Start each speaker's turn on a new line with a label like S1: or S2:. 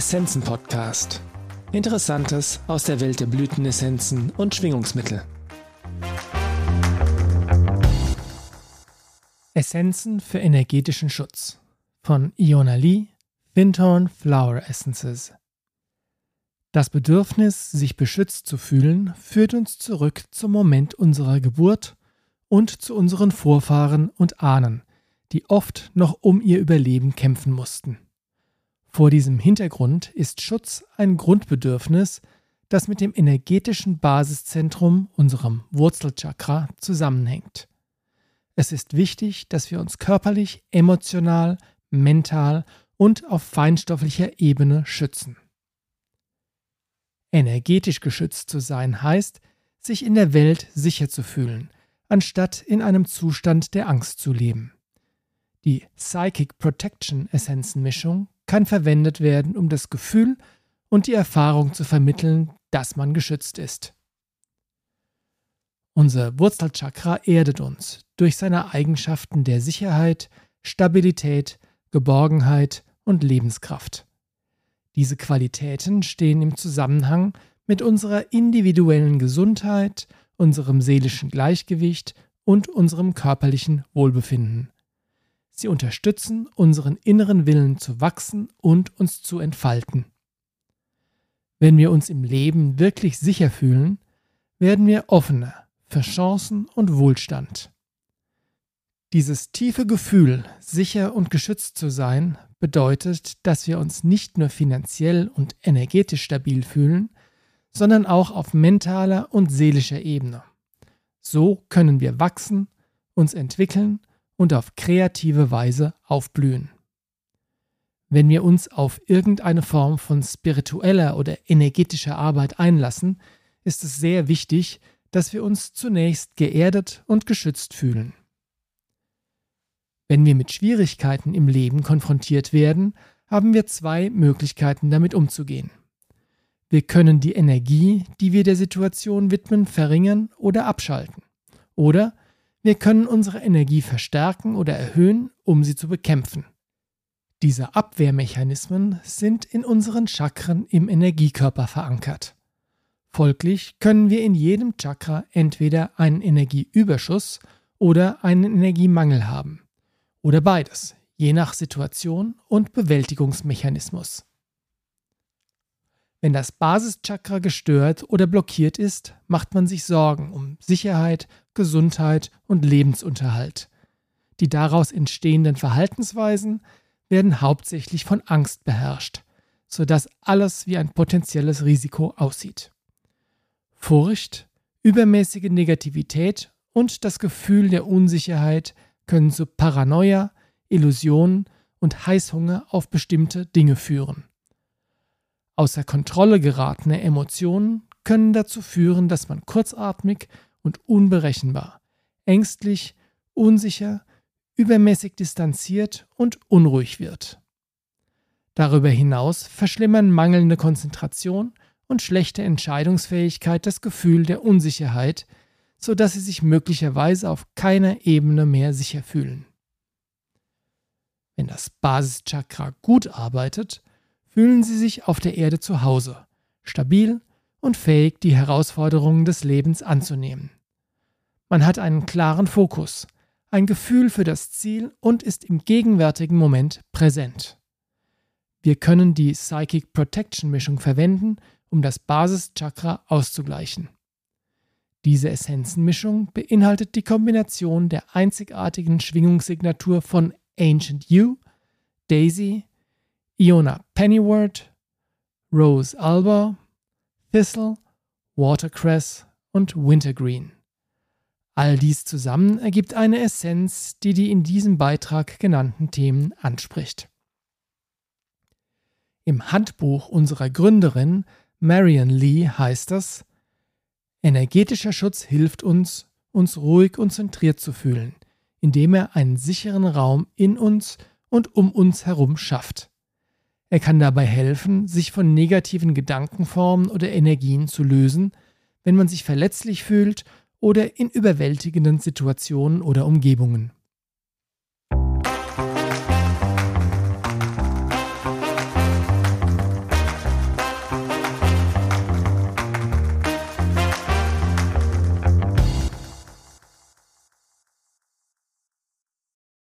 S1: Essenzen Podcast. Interessantes aus der Welt der Blütenessenzen und Schwingungsmittel. Essenzen für energetischen Schutz von Iona Lee, Windhorn Flower Essences. Das Bedürfnis, sich beschützt zu fühlen, führt uns zurück zum Moment unserer Geburt und zu unseren Vorfahren und Ahnen, die oft noch um ihr Überleben kämpfen mussten. Vor diesem Hintergrund ist Schutz ein Grundbedürfnis, das mit dem energetischen Basiszentrum, unserem Wurzelchakra, zusammenhängt. Es ist wichtig, dass wir uns körperlich, emotional, mental und auf feinstofflicher Ebene schützen. Energetisch geschützt zu sein heißt, sich in der Welt sicher zu fühlen, anstatt in einem Zustand der Angst zu leben. Die Psychic Protection Essenzenmischung kann verwendet werden, um das Gefühl und die Erfahrung zu vermitteln, dass man geschützt ist. Unser Wurzelchakra erdet uns durch seine Eigenschaften der Sicherheit, Stabilität, Geborgenheit und Lebenskraft. Diese Qualitäten stehen im Zusammenhang mit unserer individuellen Gesundheit, unserem seelischen Gleichgewicht und unserem körperlichen Wohlbefinden. Sie unterstützen unseren inneren Willen zu wachsen und uns zu entfalten. Wenn wir uns im Leben wirklich sicher fühlen, werden wir offener für Chancen und Wohlstand. Dieses tiefe Gefühl, sicher und geschützt zu sein, bedeutet, dass wir uns nicht nur finanziell und energetisch stabil fühlen, sondern auch auf mentaler und seelischer Ebene. So können wir wachsen, uns entwickeln und auf kreative Weise aufblühen. Wenn wir uns auf irgendeine Form von spiritueller oder energetischer Arbeit einlassen, ist es sehr wichtig, dass wir uns zunächst geerdet und geschützt fühlen. Wenn wir mit Schwierigkeiten im Leben konfrontiert werden, haben wir zwei Möglichkeiten damit umzugehen. Wir können die Energie, die wir der Situation widmen, verringern oder abschalten. Oder wir können unsere Energie verstärken oder erhöhen, um sie zu bekämpfen. Diese Abwehrmechanismen sind in unseren Chakren im Energiekörper verankert. Folglich können wir in jedem Chakra entweder einen Energieüberschuss oder einen Energiemangel haben. Oder beides, je nach Situation und Bewältigungsmechanismus. Wenn das Basischakra gestört oder blockiert ist, macht man sich Sorgen um Sicherheit, Gesundheit und Lebensunterhalt. Die daraus entstehenden Verhaltensweisen werden hauptsächlich von Angst beherrscht, sodass alles wie ein potenzielles Risiko aussieht. Furcht, übermäßige Negativität und das Gefühl der Unsicherheit können zu Paranoia, Illusionen und Heißhunger auf bestimmte Dinge führen. Außer Kontrolle geratene Emotionen können dazu führen, dass man kurzatmig und unberechenbar, ängstlich, unsicher, übermäßig distanziert und unruhig wird. Darüber hinaus verschlimmern mangelnde Konzentration und schlechte Entscheidungsfähigkeit das Gefühl der Unsicherheit, so dass sie sich möglicherweise auf keiner Ebene mehr sicher fühlen. Wenn das Basischakra gut arbeitet, fühlen sie sich auf der Erde zu Hause, stabil und fähig, die Herausforderungen des Lebens anzunehmen. Man hat einen klaren Fokus, ein Gefühl für das Ziel und ist im gegenwärtigen Moment präsent. Wir können die Psychic Protection Mischung verwenden, um das Basischakra auszugleichen. Diese Essenzenmischung beinhaltet die Kombination der einzigartigen Schwingungssignatur von Ancient You, Daisy, Iona Pennywort, Rose Alba, Thistle, Watercress und Wintergreen. All dies zusammen ergibt eine Essenz, die die in diesem Beitrag genannten Themen anspricht. Im Handbuch unserer Gründerin Marion Lee heißt es, Energetischer Schutz hilft uns, uns ruhig und zentriert zu fühlen, indem er einen sicheren Raum in uns und um uns herum schafft. Er kann dabei helfen, sich von negativen Gedankenformen oder Energien zu lösen, wenn man sich verletzlich fühlt oder in überwältigenden Situationen oder Umgebungen.